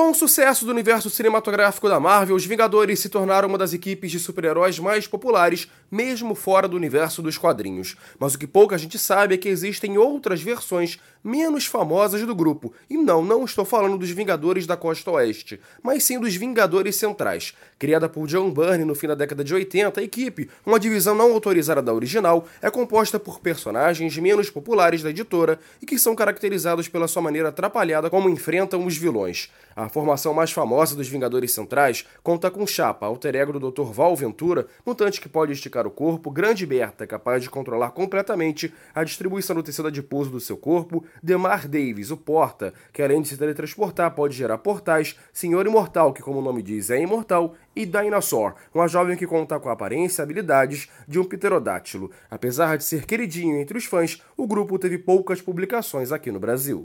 Com o sucesso do universo cinematográfico da Marvel, os Vingadores se tornaram uma das equipes de super-heróis mais populares, mesmo fora do universo dos quadrinhos. Mas o que pouca gente sabe é que existem outras versões menos famosas do grupo. E não, não estou falando dos Vingadores da Costa Oeste, mas sim dos Vingadores Centrais. Criada por John Byrne no fim da década de 80, a equipe, uma divisão não autorizada da original, é composta por personagens menos populares da editora e que são caracterizados pela sua maneira atrapalhada como enfrentam os vilões. A formação mais famosa dos Vingadores Centrais conta com Chapa, alter ego do Dr. Val Ventura, mutante que pode esticar o corpo, Grande Berta, capaz de controlar completamente a distribuição do tecido adiposo do seu corpo, Demar Davis, o Porta, que além de se teletransportar pode gerar portais, Senhor Imortal, que como o nome diz é imortal, e Dinosaur, uma jovem que conta com a aparência e habilidades de um pterodátilo. Apesar de ser queridinho entre os fãs, o grupo teve poucas publicações aqui no Brasil.